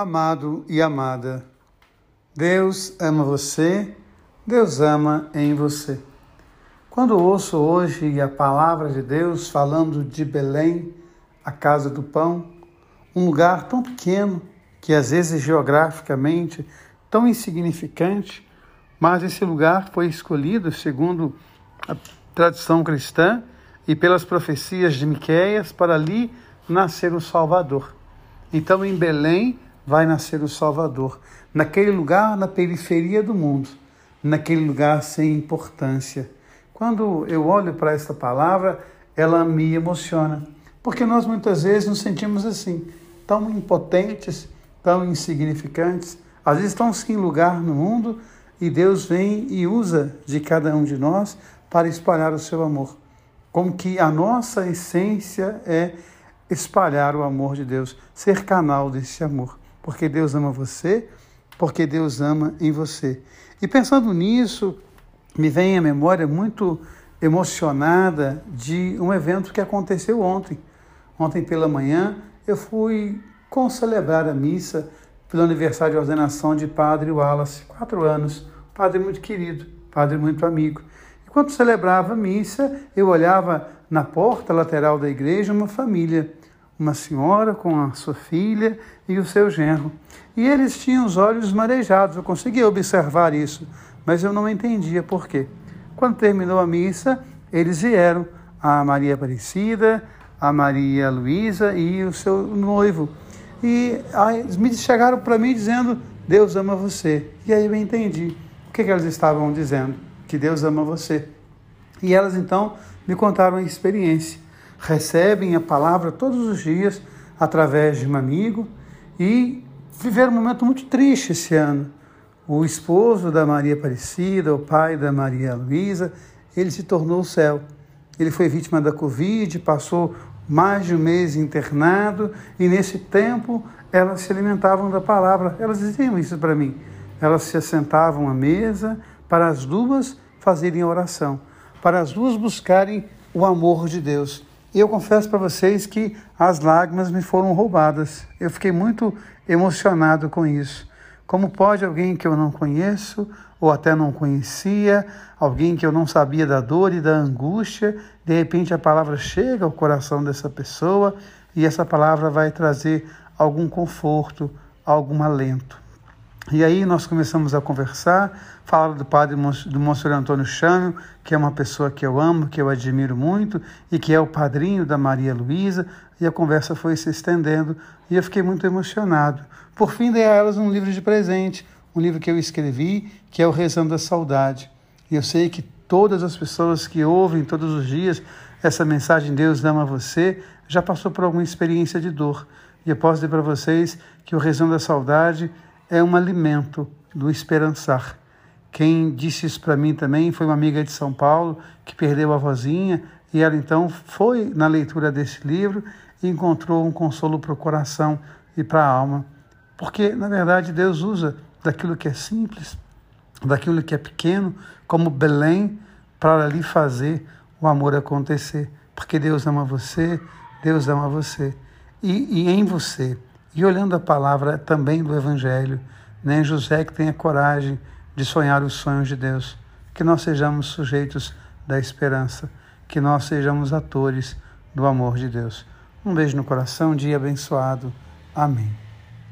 Amado e amada, Deus ama você, Deus ama em você. Quando ouço hoje a palavra de Deus falando de Belém, a casa do pão, um lugar tão pequeno que às vezes geograficamente tão insignificante, mas esse lugar foi escolhido segundo a tradição cristã e pelas profecias de Miqueias para ali nascer o Salvador. Então em Belém vai nascer o Salvador, naquele lugar na periferia do mundo, naquele lugar sem importância. Quando eu olho para esta palavra, ela me emociona, porque nós muitas vezes nos sentimos assim, tão impotentes, tão insignificantes, às vezes tão sem lugar no mundo, e Deus vem e usa de cada um de nós para espalhar o seu amor. Como que a nossa essência é espalhar o amor de Deus, ser canal desse amor porque Deus ama você, porque Deus ama em você. E pensando nisso, me vem à memória muito emocionada de um evento que aconteceu ontem. Ontem pela manhã eu fui concelebrar a missa pelo aniversário de ordenação de Padre Wallace, quatro anos, padre muito querido, padre muito amigo. Enquanto celebrava a missa, eu olhava na porta lateral da igreja uma família uma senhora com a sua filha e o seu genro. E eles tinham os olhos marejados, eu conseguia observar isso, mas eu não entendia por quê. Quando terminou a missa, eles vieram, a Maria Aparecida, a Maria Luísa e o seu noivo. E me chegaram para mim dizendo: Deus ama você. E aí eu entendi o que, que elas estavam dizendo: que Deus ama você. E elas então me contaram a experiência recebem a palavra todos os dias através de um amigo e viveram um momento muito triste esse ano. O esposo da Maria Aparecida, o pai da Maria Luísa, ele se tornou o céu. Ele foi vítima da Covid, passou mais de um mês internado e nesse tempo elas se alimentavam da palavra. Elas diziam isso para mim. Elas se assentavam à mesa para as duas fazerem oração, para as duas buscarem o amor de Deus. E eu confesso para vocês que as lágrimas me foram roubadas. Eu fiquei muito emocionado com isso. Como pode alguém que eu não conheço, ou até não conhecia, alguém que eu não sabia da dor e da angústia, de repente a palavra chega ao coração dessa pessoa e essa palavra vai trazer algum conforto, algum alento. E aí nós começamos a conversar, falaram do padre do Monsenhor Antônio Chânio, que é uma pessoa que eu amo, que eu admiro muito e que é o padrinho da Maria Luísa, e a conversa foi se estendendo e eu fiquei muito emocionado. Por fim, dei a elas um livro de presente, um livro que eu escrevi, que é o Rezando da Saudade. E eu sei que todas as pessoas que ouvem todos os dias essa mensagem Deus ama você, já passou por alguma experiência de dor. E eu posso dizer para vocês que o Rezando da Saudade é um alimento do esperançar. Quem disse isso para mim também foi uma amiga de São Paulo que perdeu a vozinha e ela então foi na leitura desse livro e encontrou um consolo para o coração e para a alma. Porque, na verdade, Deus usa daquilo que é simples, daquilo que é pequeno, como Belém, para ali fazer o amor acontecer. Porque Deus ama você, Deus ama você. E, e em você e olhando a palavra também do Evangelho, né, José que tenha coragem de sonhar os sonhos de Deus, que nós sejamos sujeitos da esperança, que nós sejamos atores do amor de Deus. Um beijo no coração, dia abençoado. Amém.